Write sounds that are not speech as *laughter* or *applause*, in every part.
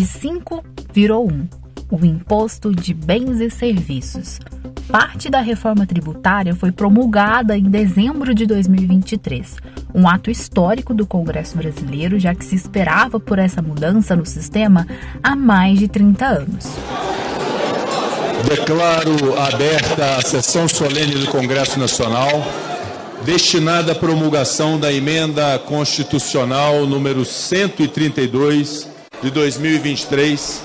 De 5 virou 1. Um, o Imposto de Bens e Serviços. Parte da reforma tributária foi promulgada em dezembro de 2023, um ato histórico do Congresso brasileiro, já que se esperava por essa mudança no sistema há mais de 30 anos. Declaro aberta a sessão solene do Congresso Nacional, destinada à promulgação da emenda constitucional número 132 de 2023,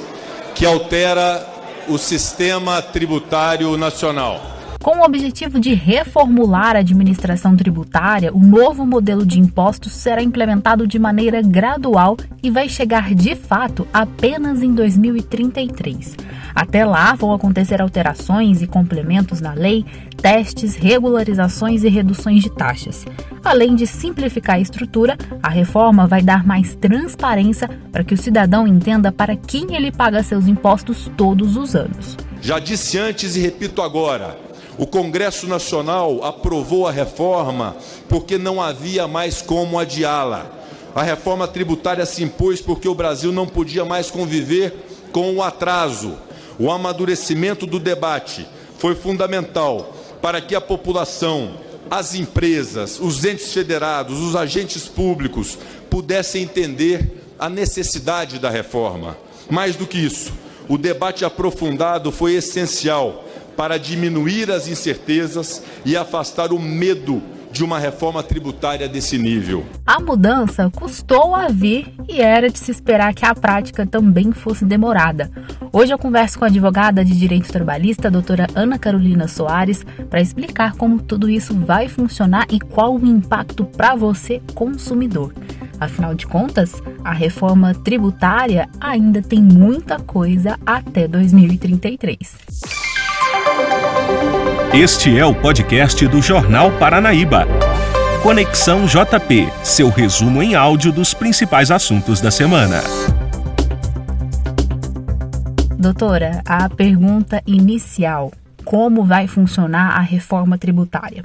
que altera o sistema tributário nacional. Com o objetivo de reformular a administração tributária, o novo modelo de impostos será implementado de maneira gradual e vai chegar de fato apenas em 2033. Até lá vão acontecer alterações e complementos na lei, testes, regularizações e reduções de taxas. Além de simplificar a estrutura, a reforma vai dar mais transparência para que o cidadão entenda para quem ele paga seus impostos todos os anos. Já disse antes e repito agora o Congresso Nacional aprovou a reforma porque não havia mais como adiá-la. A reforma tributária se impôs porque o Brasil não podia mais conviver com o atraso. O amadurecimento do debate foi fundamental para que a população, as empresas, os entes federados, os agentes públicos pudessem entender a necessidade da reforma. Mais do que isso, o debate aprofundado foi essencial para diminuir as incertezas e afastar o medo de uma reforma tributária desse nível. A mudança custou a vir e era de se esperar que a prática também fosse demorada. Hoje eu converso com a advogada de direito trabalhista, doutora Ana Carolina Soares, para explicar como tudo isso vai funcionar e qual o impacto para você, consumidor. Afinal de contas, a reforma tributária ainda tem muita coisa até 2033. Este é o podcast do Jornal Paranaíba. Conexão JP, seu resumo em áudio dos principais assuntos da semana. Doutora, a pergunta inicial: como vai funcionar a reforma tributária?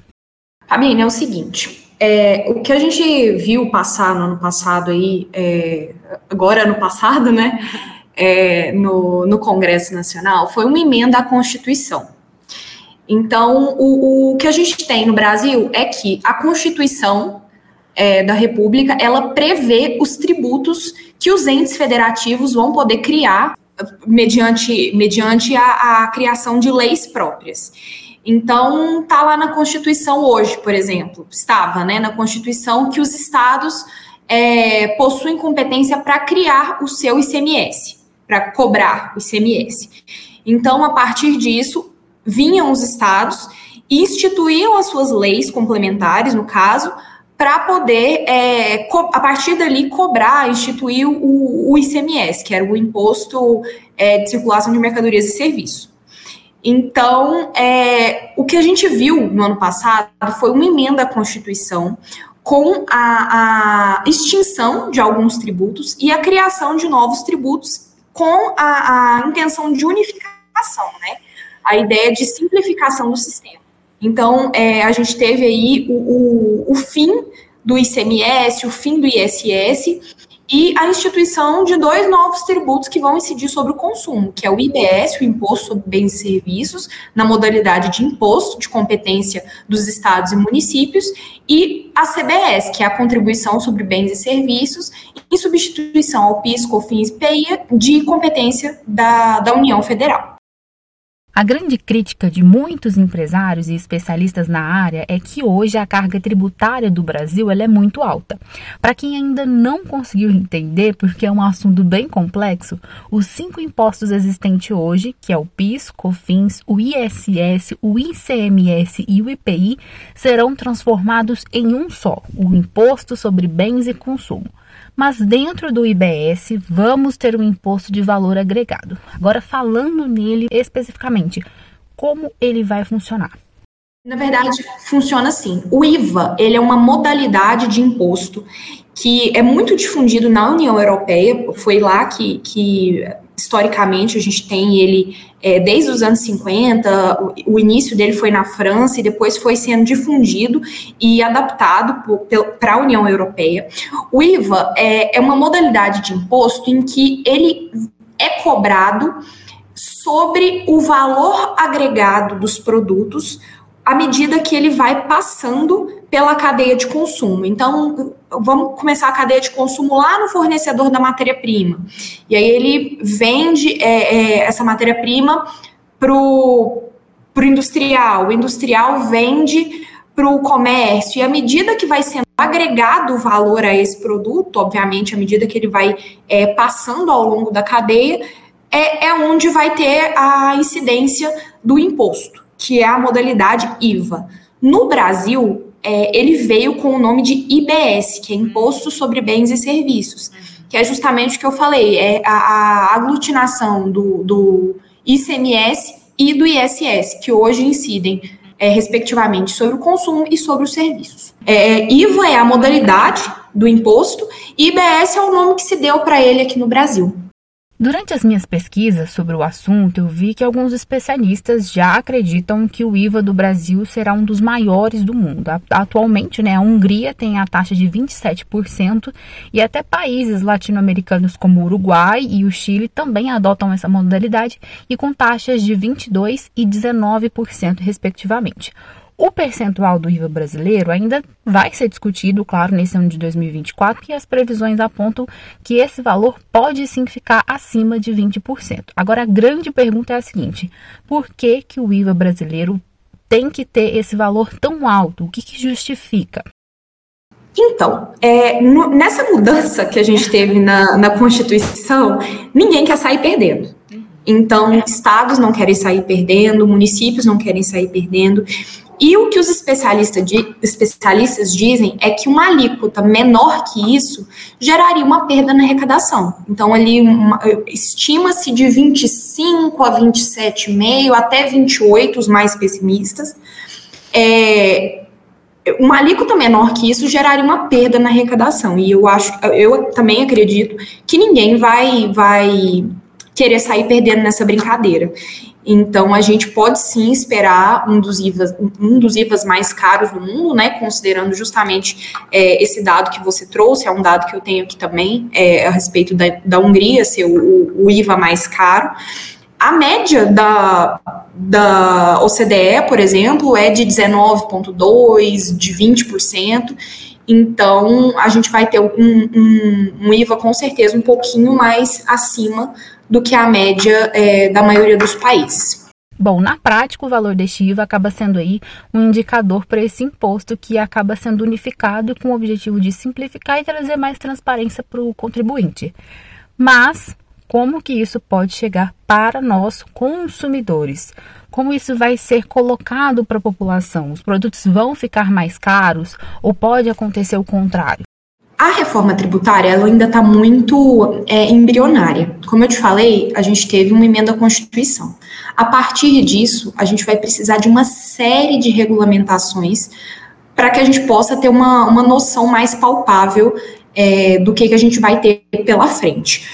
Fabiana, é o seguinte: é, o que a gente viu passar no ano passado aí, é, agora ano passado, né, é, no, no Congresso Nacional, foi uma emenda à Constituição. Então, o, o que a gente tem no Brasil é que a Constituição é, da República ela prevê os tributos que os entes federativos vão poder criar mediante, mediante a, a criação de leis próprias. Então, tá lá na Constituição hoje, por exemplo, estava, né, na Constituição que os estados é, possuem competência para criar o seu ICMS, para cobrar o ICMS. Então, a partir disso, vinham os estados e instituíam as suas leis complementares, no caso, para poder, é, a partir dali, cobrar, instituir o, o, ICMS, que era o Imposto é, de Circulação de Mercadorias e Serviços. Então, é, o que a gente viu no ano passado foi uma emenda à Constituição com a, a extinção de alguns tributos e a criação de novos tributos com a, a intenção de unificação, né? A ideia de simplificação do sistema. Então, é, a gente teve aí o, o, o fim do ICMS, o fim do ISS e a instituição de dois novos tributos que vão incidir sobre o consumo, que é o IBS, o Imposto sobre Bens e Serviços, na modalidade de imposto de competência dos estados e municípios, e a CBS, que é a Contribuição sobre Bens e Serviços, em substituição ao PIS, COFINS e de competência da, da União Federal. A grande crítica de muitos empresários e especialistas na área é que hoje a carga tributária do Brasil é muito alta. Para quem ainda não conseguiu entender, porque é um assunto bem complexo, os cinco impostos existentes hoje, que é o PIS, COFINS, o ISS, o ICMS e o IPI, serão transformados em um só, o Imposto sobre Bens e Consumo mas dentro do IBS vamos ter um imposto de valor agregado. Agora, falando nele especificamente, como ele vai funcionar? Na verdade, funciona assim. O IVA, ele é uma modalidade de imposto que é muito difundido na União Europeia. Foi lá que, que historicamente a gente tem ele é, desde os anos 50, o, o, início dele foi na França e depois foi sendo difundido e adaptado para a União Europeia. O IVA é, é uma modalidade de imposto em que ele é cobrado sobre o valor agregado dos produtos à medida que ele vai passando pela cadeia de consumo. Então, vamos começar a cadeia de consumo lá no fornecedor da matéria-prima. E aí ele vende é, é, essa matéria-prima para o industrial, o industrial vende para o comércio, e à medida que vai sendo agregado valor a esse produto, obviamente, à medida que ele vai é, passando ao longo da cadeia, é, é onde vai ter a incidência do imposto, que é a modalidade IVA. No Brasil, é, ele veio com o nome de IBS, que é Imposto sobre Bens e Serviços, que é justamente o que eu falei, é a, a aglutinação do, do, ICMS e do ISS, que hoje incidem, é, respectivamente, sobre o consumo e sobre os serviços. É, IVA é a modalidade do imposto, e IBS é o nome que se deu para ele aqui no Brasil. Durante as minhas pesquisas sobre o assunto, eu vi que alguns especialistas já acreditam que o IVA do Brasil será um dos maiores do mundo. Atualmente, né, a Hungria tem a taxa de 27% e até países latino-americanos como o Uruguai e o Chile também adotam essa modalidade e com taxas de 22% e 19%, respectivamente. O percentual do IVA brasileiro ainda vai ser discutido, claro, nesse ano de 2024, e as previsões apontam que esse valor pode sim ficar acima de 20%. Agora, a grande pergunta é a seguinte: por que, que o IVA brasileiro tem que ter esse valor tão alto? O que, que justifica? Então, é, no, nessa mudança que a gente teve na, na Constituição, ninguém quer sair perdendo. Então, estados não querem sair perdendo, municípios não querem sair perdendo. E o que os especialistas, especialistas dizem é que uma alíquota menor que isso geraria uma perda na arrecadação. Então, ali estima-se de 25 a 27,5 até 28, os mais pessimistas. É, uma alíquota menor que isso geraria uma perda na arrecadação. E eu acho, eu também acredito que ninguém vai, vai querer sair perdendo nessa brincadeira. Então, a gente pode sim esperar um dos IVAs, um dos IVAs mais caros do mundo, né? Considerando justamente é, esse dado que você trouxe, é um dado que eu tenho aqui também, é, a respeito da, da Hungria ser o, o IVA mais caro. A média da, da OCDE, por exemplo, é de 19,2%, de 20%. Então, a gente vai ter um, um, um, IVA com certeza um pouquinho mais acima do que a média é, da maioria dos países. Bom, na prática, o valor deste IVA acaba sendo aí um indicador para esse imposto que acaba sendo unificado com o objetivo de simplificar e trazer mais transparência para o contribuinte. Mas como que isso pode chegar para nós consumidores? Como isso vai ser colocado para a população? Os produtos vão ficar mais caros ou pode acontecer o contrário? A reforma tributária ela ainda está muito é, embrionária. Como eu te falei, a gente teve uma emenda à Constituição. A partir disso, a gente vai precisar de uma série de regulamentações para que a gente possa ter uma, uma noção mais palpável é, do que, que a gente vai ter pela frente.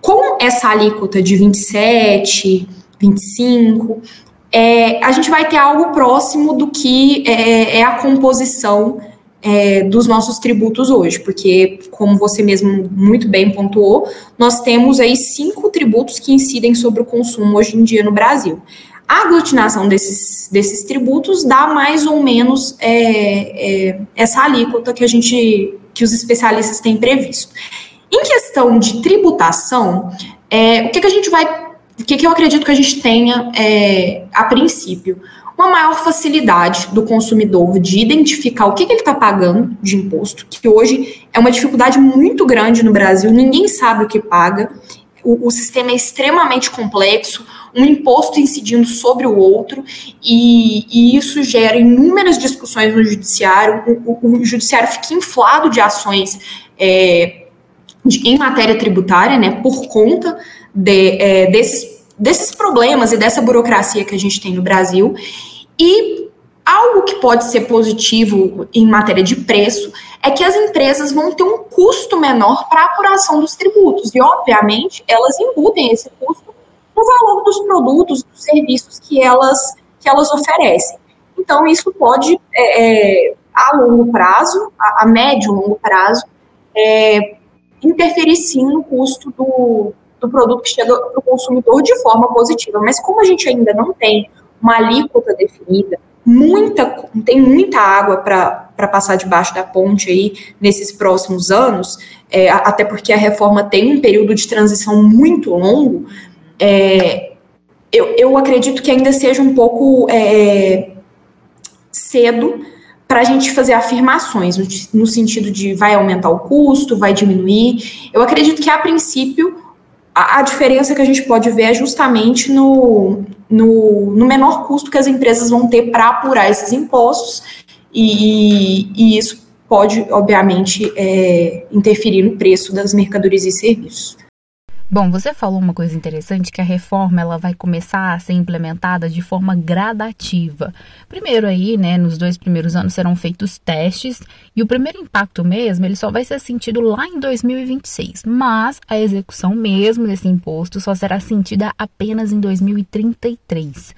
Com essa alíquota de 27, 25, é, a gente vai ter algo próximo do que é, é a composição é, dos nossos tributos hoje, porque, como você mesmo muito bem pontuou, nós temos aí cinco tributos que incidem sobre o consumo hoje em dia no Brasil. A aglutinação desses, desses tributos dá mais ou menos é, é, essa alíquota que a gente, que os especialistas têm previsto. Em questão de tributação, é, o que, que a gente vai o que, que eu acredito que a gente tenha é, a princípio? Uma maior facilidade do consumidor de identificar o que, que ele está pagando de imposto, que hoje é uma dificuldade muito grande no Brasil, ninguém sabe o que paga, o, o sistema é extremamente complexo, um imposto incidindo sobre o outro, e, e isso gera inúmeras discussões no judiciário, o, o, o judiciário fica inflado de ações é, de, em matéria tributária, né, por conta de, é, desses, desses problemas e dessa burocracia que a gente tem no Brasil. E algo que pode ser positivo em matéria de preço é que as empresas vão ter um custo menor para a apuração dos tributos. E, obviamente, elas embutem esse custo no valor dos produtos, dos serviços que elas, que elas oferecem. Então, isso pode, é, é, a longo prazo, a, a médio e longo prazo, é, interferir sim no custo do, do produto que chega para o consumidor de forma positiva. Mas como a gente ainda não tem uma alíquota definida, muita, tem muita água para passar debaixo da ponte aí nesses próximos anos, é, até porque a reforma tem um período de transição muito longo, é, eu, eu acredito que ainda seja um pouco é, cedo para a gente fazer afirmações, no, no, sentido de vai aumentar o custo, vai diminuir. Eu acredito que, a princípio, a, a diferença que a gente pode ver é justamente no, no, no menor custo que as empresas vão ter para apurar esses impostos, e, e isso pode, obviamente, é, interferir no preço das mercadorias e serviços. Bom, você falou uma coisa interessante que a reforma ela vai começar a ser implementada de forma gradativa. Primeiro aí, né, nos dois primeiros anos serão feitos testes e o primeiro impacto mesmo, ele só vai ser sentido lá em 2026, mas a execução mesmo desse imposto só será sentida apenas em 2033.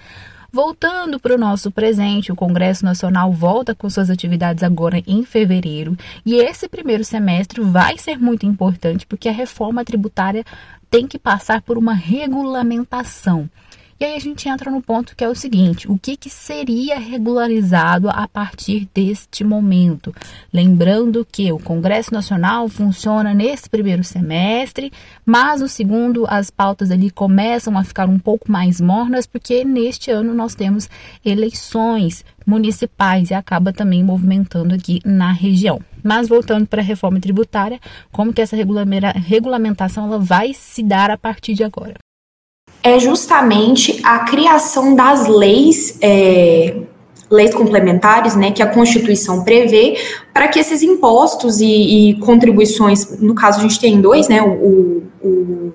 Voltando para o nosso presente, o Congresso Nacional volta com suas atividades agora em fevereiro e esse primeiro semestre vai ser muito importante porque a reforma tributária tem que passar por uma regulamentação. E aí a gente entra no ponto que é o seguinte: o que, que seria regularizado a partir deste momento? Lembrando que o Congresso Nacional funciona nesse primeiro semestre, mas no segundo as pautas ali começam a ficar um pouco mais mornas, porque neste ano nós temos eleições municipais e acaba também movimentando aqui na região. Mas voltando para a reforma tributária, como que essa regulamentação ela vai se dar a partir de agora? É justamente a criação das leis, é, leis complementares, né, que a Constituição prevê, para que esses impostos e, e, contribuições, no caso a gente tem dois, né, o, o,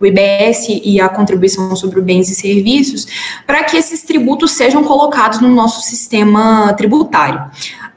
o IBS e a contribuição sobre bens e serviços, para que esses tributos sejam colocados no nosso sistema tributário.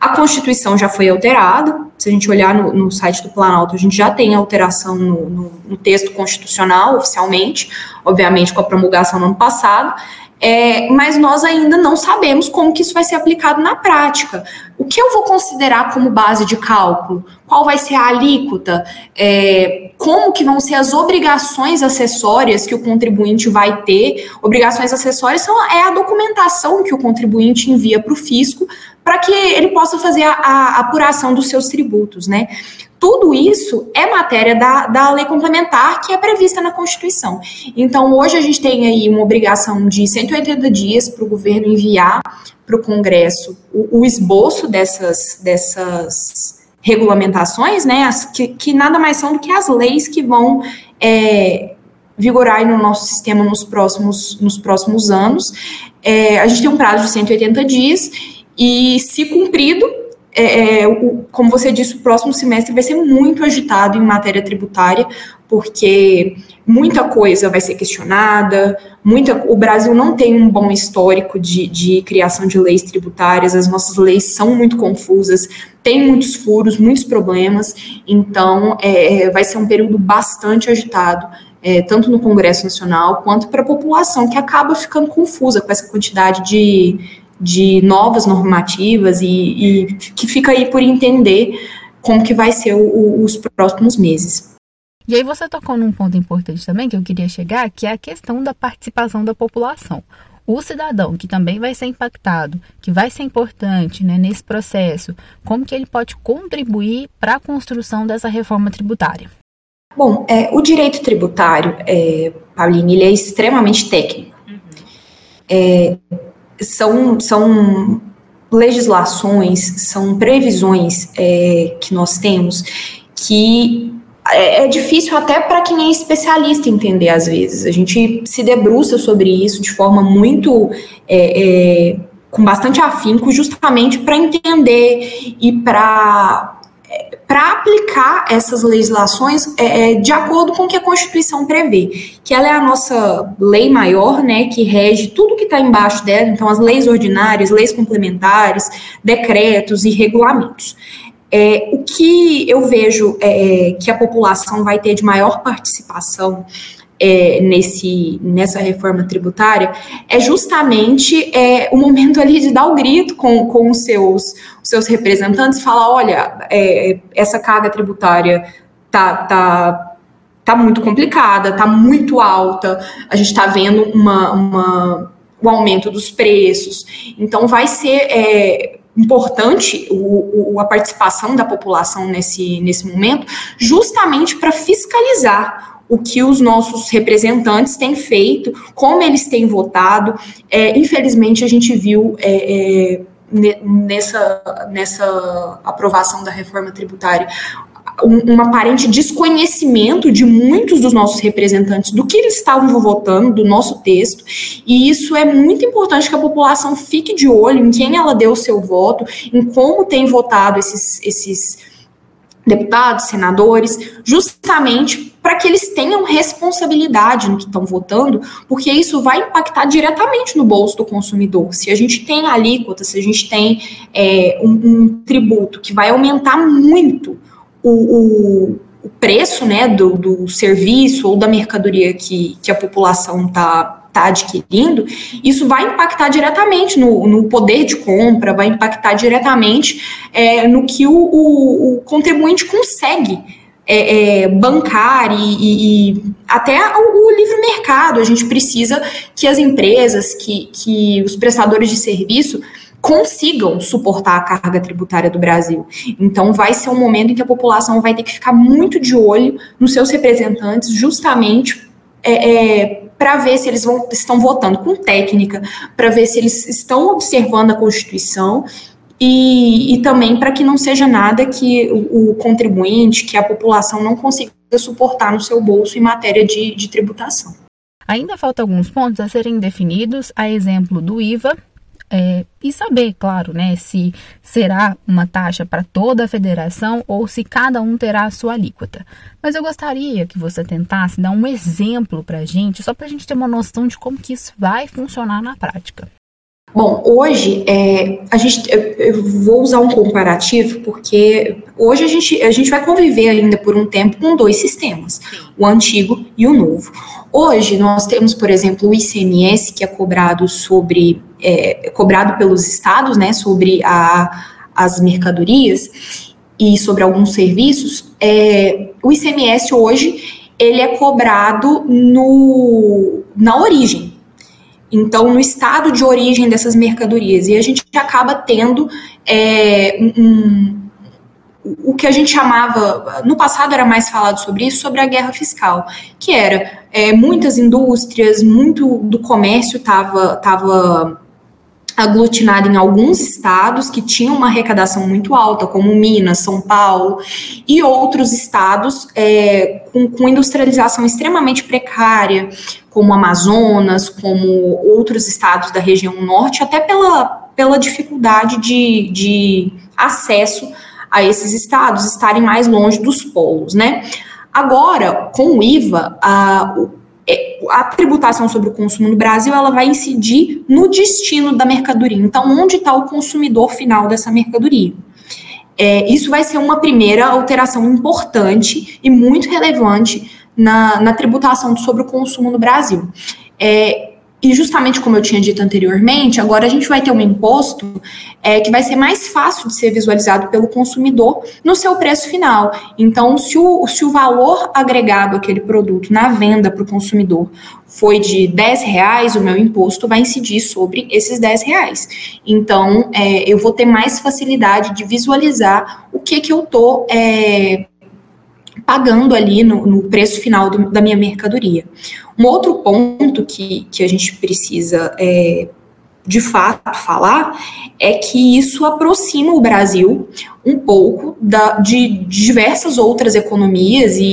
A Constituição já foi alterada, se a gente olhar no, no site do Planalto, a gente já tem alteração no, no, no, texto constitucional oficialmente, obviamente com a promulgação no ano passado, é, mas nós ainda não sabemos como que isso vai ser aplicado na prática. O que eu vou considerar como base de cálculo? Qual vai ser a alíquota? É, como que vão ser as obrigações acessórias que o contribuinte vai ter? Obrigações acessórias são, é a documentação que o contribuinte envia para o fisco para que ele possa fazer a, a, apuração dos seus tributos, né? Tudo isso é matéria da, da lei complementar que é prevista na Constituição. Então, hoje a gente tem aí uma obrigação de 180 dias para o governo enviar para o Congresso o, esboço dessas, dessas regulamentações, né? As, que, que nada mais são do que as leis que vão é, vigorar no nosso sistema nos próximos, nos próximos anos. É, a gente tem um prazo de 180 dias e, se cumprido, é, é, o, como você disse, o próximo semestre vai ser muito agitado em matéria tributária, porque muita coisa vai ser questionada, muita, o Brasil não tem um bom histórico de, de criação de leis tributárias, as nossas leis são muito confusas, tem muitos furos, muitos problemas, então é, vai ser um período bastante agitado. É, tanto no Congresso Nacional quanto para a população, que acaba ficando confusa com essa quantidade de, de novas normativas e, e que fica aí por entender como que vai ser o, o, os próximos meses. E aí você tocou num ponto importante também que eu queria chegar, que é a questão da participação da população. O cidadão que também vai ser impactado, que vai ser importante né, nesse processo, como que ele pode contribuir para a construção dessa reforma tributária? Bom, é, o direito tributário, é, Pauline, ele é extremamente técnico. Uhum. É, são, são legislações, são previsões é, que nós temos que é, é difícil até para quem é especialista entender às vezes. A gente se debruça sobre isso de forma muito é, é, com bastante afinco, justamente para entender e para para aplicar essas legislações é, é, de acordo com o que a Constituição prevê, que ela é a nossa lei maior, né, que rege tudo que está embaixo dela, então as leis ordinárias, leis complementares, decretos e regulamentos. É, o que eu vejo é, que a população vai ter de maior participação é, nesse, nessa reforma tributária é justamente é, o momento ali de dar o grito com, com os seus, os seus representantes, falar, olha, é, essa carga tributária tá, tá tá muito complicada, tá muito alta, a gente está vendo uma, uma, o aumento dos preços, então vai ser é, importante o, o, a participação da população nesse, nesse momento, justamente para fiscalizar o que os nossos representantes têm feito, como eles têm votado. É, infelizmente, a gente viu é, é, nessa, nessa aprovação da reforma tributária um, um, aparente desconhecimento de muitos dos nossos representantes do que eles estavam votando, do nosso texto, e isso é muito importante que a população fique de olho em quem ela deu o seu voto, em como tem votado esses, esses deputados, senadores, justamente para que eles tenham responsabilidade no que estão votando, porque isso vai impactar diretamente no bolso do consumidor. Se a gente tem alíquota, se a gente tem é, um, um, tributo que vai aumentar muito o, o, o preço né, do, do, serviço ou da mercadoria que, que a população está está adquirindo, isso vai impactar diretamente no, no, poder de compra, vai impactar diretamente é, no que o, o, o, contribuinte consegue é, é, bancar e, e, até o, o, livre mercado. A gente precisa que as empresas, que, que os prestadores de serviço consigam suportar a carga tributária do Brasil. Então, vai ser um momento em que a população vai ter que ficar muito de olho nos seus representantes, justamente é, é, para ver se eles vão, estão votando com técnica, para ver se eles estão observando a Constituição e, e também para que não seja nada que o, o, contribuinte, que a população não consiga suportar no seu bolso em matéria de, de tributação. Ainda falta alguns pontos a serem definidos, a exemplo do IVA, é, e saber, claro, né, se será uma taxa para toda a federação ou se cada um terá a sua alíquota. Mas eu gostaria que você tentasse dar um exemplo para a gente, só para a gente ter uma noção de como que isso vai funcionar na prática. Bom, hoje é, a gente, eu, vou usar um comparativo porque hoje a gente, a gente vai conviver ainda por um tempo com dois sistemas, o antigo e o novo. Hoje nós temos, por exemplo, o ICMS que é cobrado sobre é, cobrado pelos estados, né, sobre a, as mercadorias e sobre alguns serviços. É, o ICMS hoje ele é cobrado no, na origem, então, no estado de origem dessas mercadorias. E a gente acaba tendo é, um, o que a gente chamava, no passado era mais falado sobre isso, sobre a guerra fiscal, que era é, muitas indústrias, muito do comércio estava tava aglutinado em alguns estados que tinham uma arrecadação muito alta, como Minas, São Paulo, e outros estados é, com, com industrialização extremamente precária, como Amazonas, como outros estados da região norte, até pela, pela dificuldade de, de acesso a esses estados estarem mais longe dos polos, né? Agora, com o IVA, a, a tributação sobre o consumo no Brasil ela vai incidir no destino da mercadoria. Então, onde está o consumidor final dessa mercadoria? É, isso vai ser uma primeira alteração importante e muito relevante na, na tributação sobre o consumo no Brasil. É, e justamente como eu tinha dito anteriormente, agora a gente vai ter um imposto é, que vai ser mais fácil de ser visualizado pelo consumidor no seu preço final. Então, se o, se o valor agregado àquele produto na venda para o consumidor foi de 10 reais, o meu imposto vai incidir sobre esses 10 reais. Então, é, eu vou ter mais facilidade de visualizar o que, que eu estou pagando ali no, no preço final do, da minha mercadoria. Um outro ponto que, que a gente precisa é, de fato falar é que isso aproxima o Brasil um pouco da, de diversas outras economias e,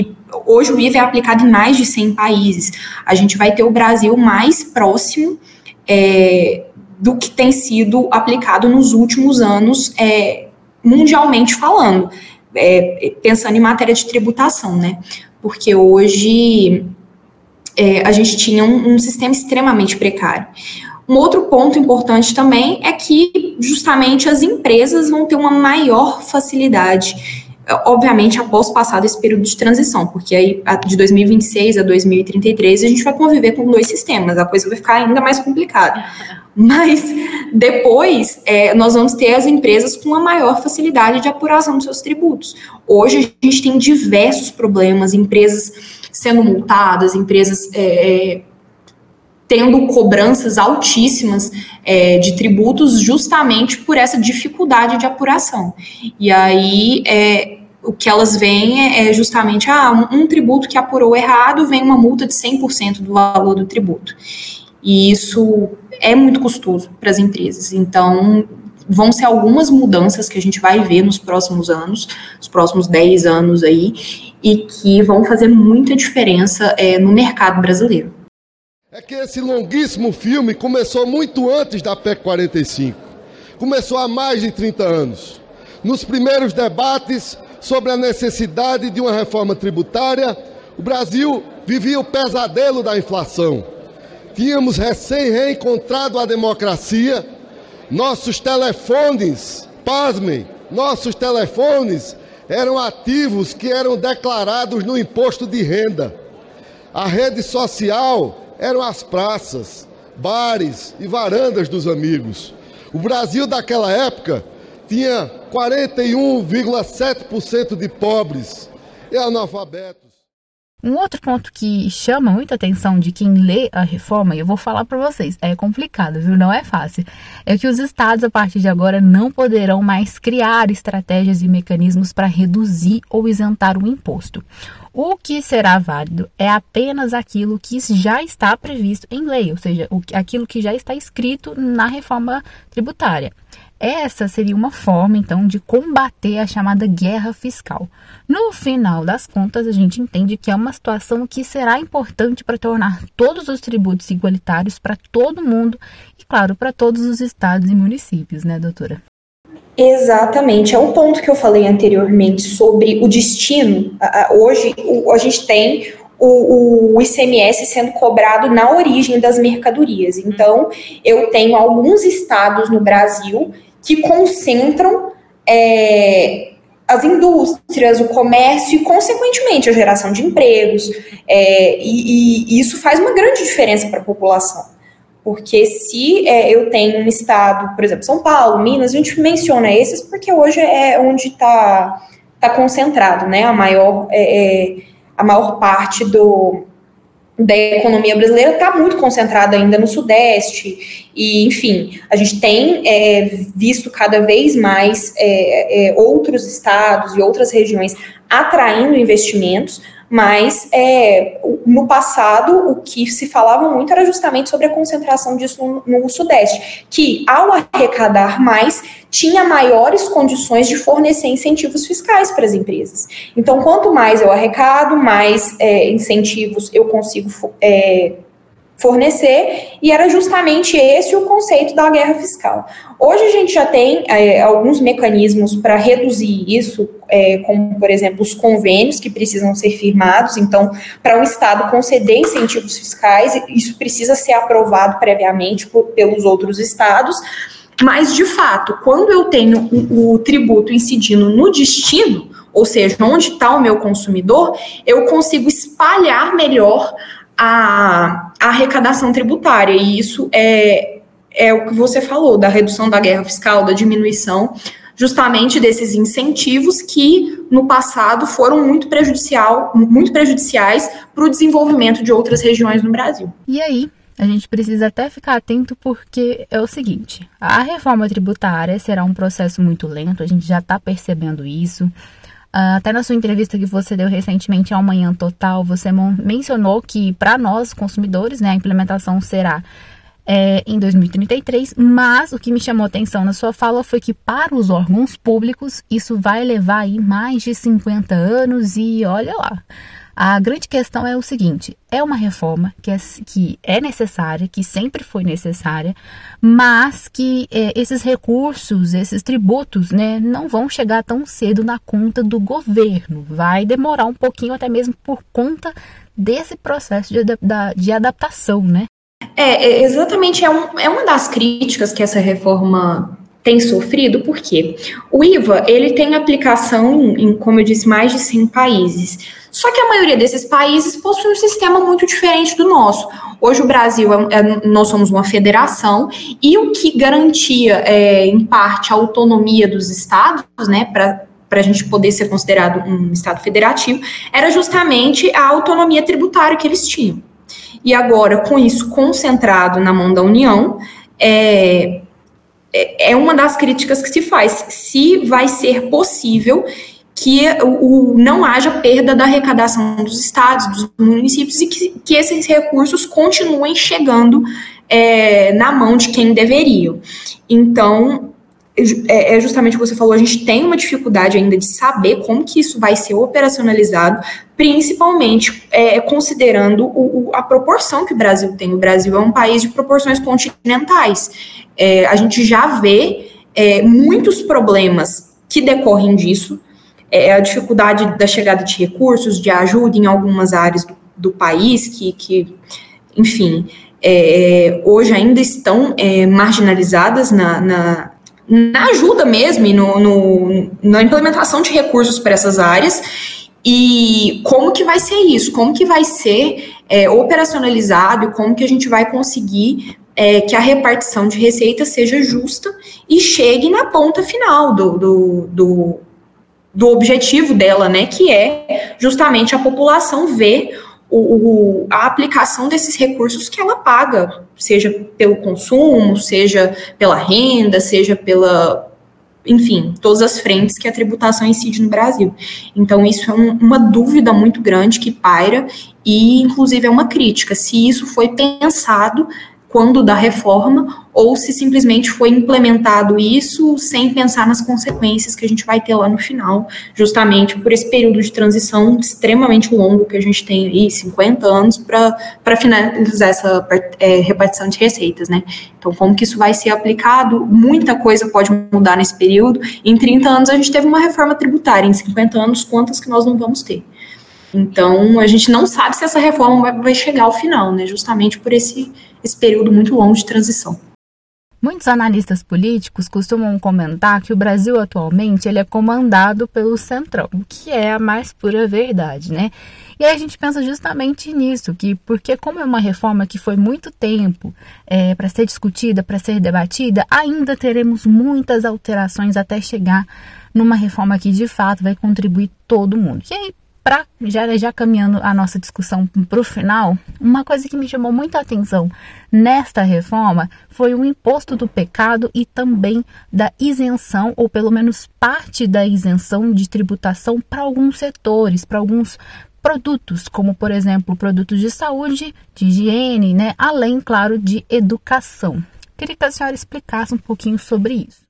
e hoje o IVA é aplicado em mais de 100 países. A gente vai ter o Brasil mais próximo é, do que tem sido aplicado nos últimos anos, é, mundialmente falando, é, pensando em matéria de tributação, né? Porque hoje é, a gente tinha um, um sistema extremamente precário. Um outro ponto importante também é que justamente as empresas vão ter uma maior facilidade obviamente, após passar esse período de transição, porque aí de 2026 a 2033 a gente vai conviver com dois sistemas, a coisa vai ficar ainda mais complicada. Mas depois é, nós vamos ter as empresas com uma maior facilidade de apuração dos seus tributos. Hoje a gente tem diversos problemas, empresas sendo multadas, empresas é, é tendo cobranças altíssimas é, de tributos justamente por essa dificuldade de apuração. E aí é, o que elas veem é, é justamente ah, um, um, tributo que apurou errado vem uma multa de 100% do valor do tributo. E isso é muito custoso para as empresas. Então, vão ser algumas mudanças que a gente vai ver nos próximos anos, nos próximos 10 anos aí, e que vão fazer muita diferença é, no mercado brasileiro. É que esse longuíssimo filme começou muito antes da PEC 45. Começou há mais de 30 anos. Nos primeiros debates, sobre a necessidade de uma reforma tributária, o Brasil vivia o pesadelo da inflação. Tínhamos recém reencontrado a democracia, nossos telefones, pasmem, nossos telefones eram ativos que eram declarados no imposto de renda. A rede social eram as praças, bares e varandas dos amigos. O Brasil daquela época tinha 41,7% de pobres e analfabetos. Um outro ponto que chama muita atenção de quem lê a reforma, e eu vou falar para vocês, é complicado, viu? Não é fácil. É que os estados, a partir de agora, não poderão mais criar estratégias e mecanismos para reduzir ou isentar o imposto. O que será válido é apenas aquilo que já está previsto em lei, ou seja, aquilo que já está escrito na reforma tributária. Essa seria uma forma, então, de combater a chamada guerra fiscal. No final das contas, a gente entende que é uma situação que será importante para tornar todos os tributos igualitários para todo mundo e, claro, para todos os estados e municípios, né, doutora? Exatamente, é um ponto que eu falei anteriormente sobre o destino. Hoje, a gente tem o, ICMS sendo cobrado na origem das mercadorias. Então, eu tenho alguns estados no Brasil que concentram é, as indústrias, o comércio e, consequentemente, a geração de empregos. É, e, e, isso faz uma grande diferença para a população. Porque se é, eu tenho um estado, por exemplo, São Paulo, Minas, a gente menciona esses porque hoje é onde está tá concentrado né, a, maior, é, é, a maior parte do, da economia brasileira está muito concentrada ainda no Sudeste, e enfim, a gente tem é, visto cada vez mais é, é, outros estados e outras regiões atraindo investimentos, mas é, no passado o que se falava muito era justamente sobre a concentração disso no, no Sudeste, que ao arrecadar mais tinha maiores condições de fornecer incentivos fiscais para as empresas. Então, quanto mais eu arrecado, mais é, incentivos eu consigo é, fornecer, e era justamente esse o conceito da guerra fiscal. Hoje a gente já tem é, alguns mecanismos para reduzir isso, é, como, por exemplo, os convênios que precisam ser firmados. Então, para o um Estado conceder incentivos fiscais, isso precisa ser aprovado previamente por, pelos outros estados. Mas, de fato, quando eu tenho o, o tributo incidindo no destino, ou seja, onde está o meu consumidor, eu consigo espalhar melhor a, a arrecadação tributária. E isso é, é o que você falou, da redução da guerra fiscal, da diminuição justamente desses incentivos que no passado foram muito prejudicial, muito prejudiciais para o desenvolvimento de outras regiões no Brasil. E aí, a gente precisa até ficar atento porque é o seguinte: a reforma tributária será um processo muito lento, a gente já está percebendo isso. Uh, até na sua entrevista que você deu recentemente ao Manhã Total, você mencionou que para nós consumidores, né, a implementação será é, em 2033, mas o que me chamou atenção na sua fala foi que para os órgãos públicos isso vai levar aí mais de 50 anos e olha lá. A grande questão é o seguinte: é uma reforma que é, que é necessária, que sempre foi necessária, mas que é, esses recursos, esses tributos, né, não vão chegar tão cedo na conta do governo. Vai demorar um pouquinho, até mesmo por conta desse processo de, de adaptação, né? É, é, exatamente, é, um, é uma das críticas que essa reforma tem sofrido, porque o IVA, ele tem aplicação em, como eu disse, mais de 100 países. Só que a maioria desses países possui um sistema muito diferente do nosso. Hoje o Brasil, é, é, nós somos uma federação, e o que garantia, é, em parte, a autonomia dos estados, né, para para a gente poder ser considerado um Estado federativo, era justamente a autonomia tributária que eles tinham. E agora, com isso concentrado na mão da União, é, é, é uma das críticas que se faz. Se vai ser possível que o, não haja perda da arrecadação dos estados, dos municípios e que, que esses recursos continuem chegando é, na mão de quem deveriam. Então, é, é justamente o que você falou, a gente tem uma dificuldade ainda de saber como que isso vai ser operacionalizado, principalmente é, considerando o, o, a proporção que o Brasil tem. O Brasil é um país de proporções continentais. É, a gente já vê é, muitos problemas que decorrem disso, é, a dificuldade da chegada de recursos, de ajuda em algumas áreas do, do país, que, que enfim, é, hoje ainda estão marginalizadas na, na na ajuda mesmo e no, no, na implementação de recursos para essas áreas. E como que vai ser isso? Como que vai ser é, operacionalizado? Como que a gente vai conseguir é, que a repartição de receitas seja justa e chegue na ponta final do, do, do, do objetivo dela, né? Que é justamente a população ver o, a aplicação desses recursos que ela paga, seja pelo consumo, seja pela renda, seja pela. Enfim, todas as frentes que a tributação incide no Brasil. Então, isso é um, uma dúvida muito grande que paira, e inclusive é uma crítica. Se isso foi pensado quando da reforma, ou se simplesmente foi implementado isso sem pensar nas consequências que a gente vai ter lá no final, justamente por esse período de transição extremamente longo que a gente tem aí, 50 anos, para finalizar essa é, repartição de receitas, né? Então, como que isso vai ser aplicado? Muita coisa pode mudar nesse período. Em 30 anos, a gente teve uma reforma tributária, em 50 anos, quantas que nós não vamos ter? Então, a gente não sabe se essa reforma vai chegar ao final, né? Justamente por esse esse período muito longo de transição. Muitos analistas políticos costumam comentar que o Brasil atualmente ele é comandado pelo Centrão, que é a mais pura verdade, né? E aí a gente pensa justamente nisso, que porque como é uma reforma que foi muito tempo é, para ser discutida, para ser debatida, ainda teremos muitas alterações até chegar numa reforma que de fato vai contribuir todo mundo. E aí para já, já caminhando a nossa discussão para o final, uma coisa que me chamou muita atenção nesta reforma foi o imposto do pecado e também da isenção, ou pelo menos parte da isenção de tributação para alguns setores, para alguns produtos, como por exemplo produtos de saúde, de higiene, né? além, claro, de educação. Queria que a senhora explicasse um pouquinho sobre isso.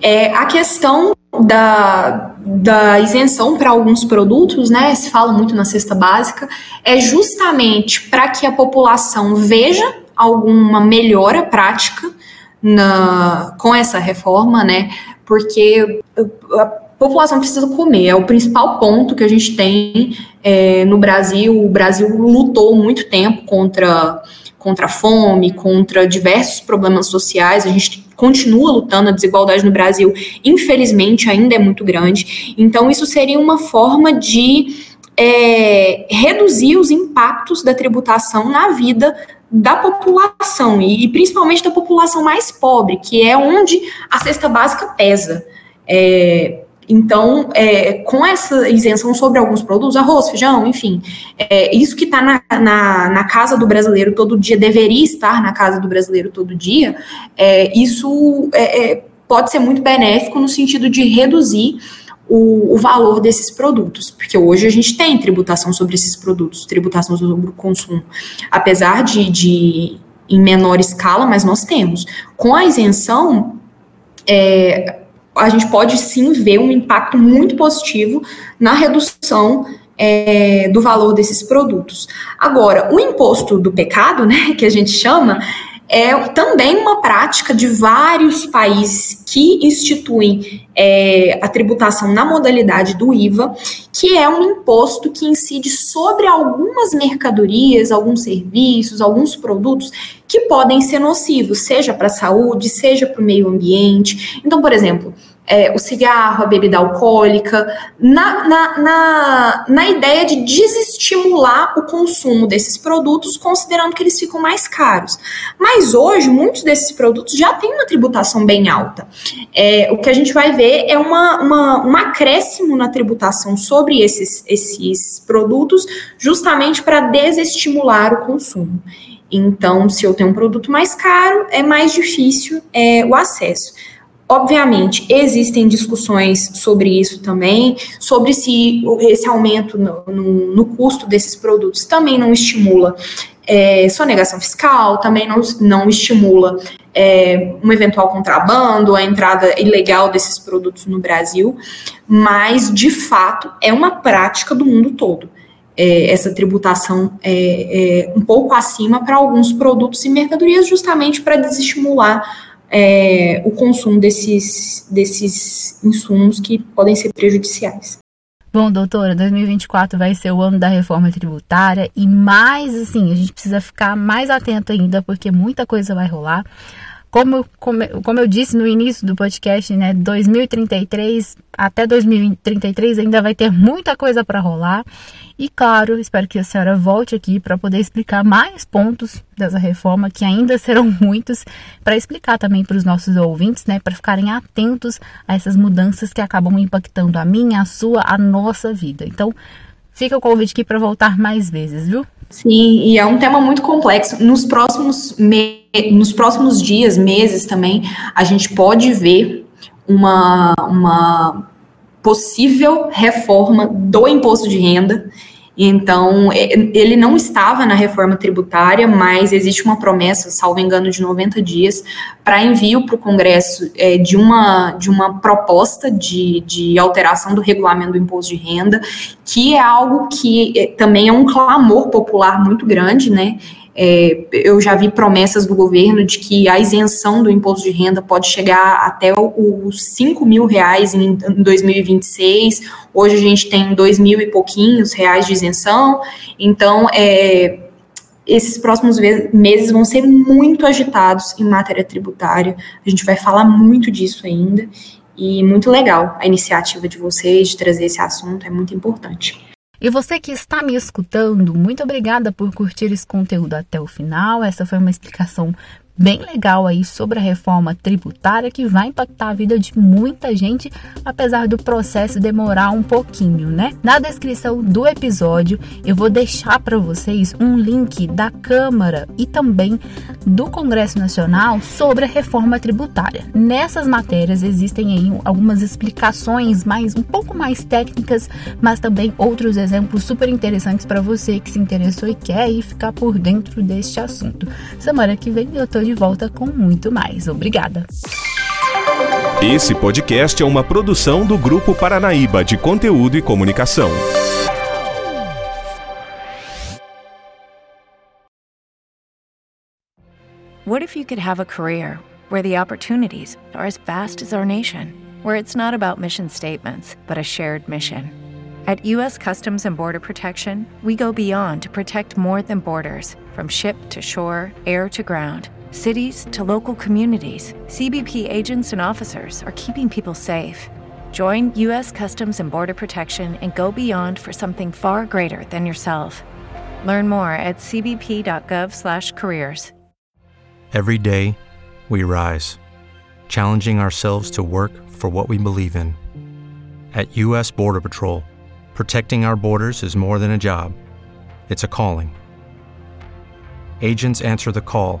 É, a questão da, da isenção para alguns produtos, né? Se fala muito na cesta básica, é justamente para que a população veja alguma melhora prática na, com essa reforma, né? Porque a população precisa comer, é o principal ponto que a gente tem é, no Brasil. O Brasil lutou muito tempo contra contra a fome, contra diversos problemas sociais. A gente continua lutando, a desigualdade no Brasil, infelizmente, ainda é muito grande. Então, isso seria uma forma de é, reduzir os impactos da tributação na vida da população, e, principalmente da população mais pobre, que é onde a cesta básica pesa. É, então, é, com essa isenção sobre alguns produtos, arroz, feijão, enfim, é, isso que está na, na, na, casa do brasileiro todo dia, deveria estar na casa do brasileiro todo dia, é, isso é, é, pode ser muito benéfico no sentido de reduzir o, o, valor desses produtos, porque hoje a gente tem tributação sobre esses produtos, tributação sobre o consumo, apesar de, de em menor escala, mas nós temos. Com a isenção, é, a gente pode sim ver um impacto muito positivo na redução é, do valor desses produtos. Agora, o imposto do pecado, né, *laughs* que a gente chama, é também uma prática de vários países que instituem é, a tributação na modalidade do IVA, que é um imposto que incide sobre algumas mercadorias, alguns serviços, alguns produtos que podem ser nocivos, seja para a saúde, seja para o meio ambiente. Então, por exemplo, é, o cigarro, a bebida alcoólica, na, na, na, na, ideia de desestimular o consumo desses produtos, considerando que eles ficam mais caros. Mas hoje, muitos desses produtos já têm uma tributação bem alta. É, o que a gente vai ver é uma, uma, um acréscimo na tributação sobre esses, esses produtos, justamente para desestimular o consumo. Então, se eu tenho um produto mais caro, é mais difícil é, o acesso. Obviamente, existem discussões sobre isso também, sobre se esse aumento no, no, no custo desses produtos também não estimula é, sonegação fiscal, também não, não estimula é, um eventual contrabando, a entrada ilegal desses produtos no Brasil, mas, de fato, é uma prática do mundo todo. É, essa tributação é, é um pouco acima para alguns produtos e mercadorias, justamente para desestimular é, o consumo desses, desses insumos que podem ser prejudiciais. Bom, doutora, 2024 vai ser o ano da reforma tributária e mais assim, a gente precisa ficar mais atento ainda porque muita coisa vai rolar. Como, como, como eu disse no início do podcast, né, 2033 até 2033 ainda vai ter muita coisa para rolar. E claro, espero que a senhora volte aqui para poder explicar mais pontos dessa reforma, que ainda *laughs* serão muitos, para explicar também para os nossos ouvintes, né, para ficarem atentos a essas mudanças que acabam impactando a minha, a sua, a nossa vida. Então, fica o convite aqui para voltar mais vezes, viu? Sim, e é um tema muito complexo. Nos próximos, me... Nos próximos dias, meses também, a gente pode ver uma, uma possível reforma do imposto de renda. Então, é, ele não estava na reforma tributária, mas existe uma promessa, salvo engano, de 90 dias, para envio para o Congresso é, de, uma, de uma proposta de, de alteração do regulamento do imposto de renda, que é algo que é, também é um clamor popular muito grande, né? É, eu já vi promessas do governo de que a isenção do imposto de renda pode chegar até os 5 mil reais em 2026. Hoje a gente tem 2 mil e pouquinhos reais de isenção. Então, é, esses próximos meses vão ser muito agitados em matéria tributária. A gente vai falar muito disso ainda. E muito legal a iniciativa de vocês de trazer esse assunto, é muito importante. E você que está me escutando, muito obrigada por curtir esse conteúdo até o final. Essa foi uma explicação bem legal aí sobre a reforma tributária que vai impactar a vida de muita gente, apesar do processo demorar um pouquinho, né? Na descrição do episódio eu vou deixar para vocês um link da Câmara e também do Congresso Nacional sobre a reforma tributária. Nessas matérias existem aí algumas explicações mais um pouco mais técnicas, mas também outros exemplos super interessantes para você que se interessou e quer aí ficar por dentro deste assunto. Semana que vem eu tô de volta com muito mais. Obrigada. Esse podcast é uma produção do Grupo Paranaíba de Conteúdo e Comunicação. What if you could have a career where the opportunities are as vast as our nation, where it's not about mission statements, but a shared mission? At U.S. Customs and Border Protection, we go beyond to protect more than borders, from ship to shore, air to ground cities to local communities, CBP agents and officers are keeping people safe. Join U.S. Customs and Border Protection and go beyond for something far greater than yourself. Learn more at cbp.gov/careers. Every day, we rise, challenging ourselves to work for what we believe in. At U.S. Border Patrol, protecting our borders is more than a job; it's a calling. Agents answer the call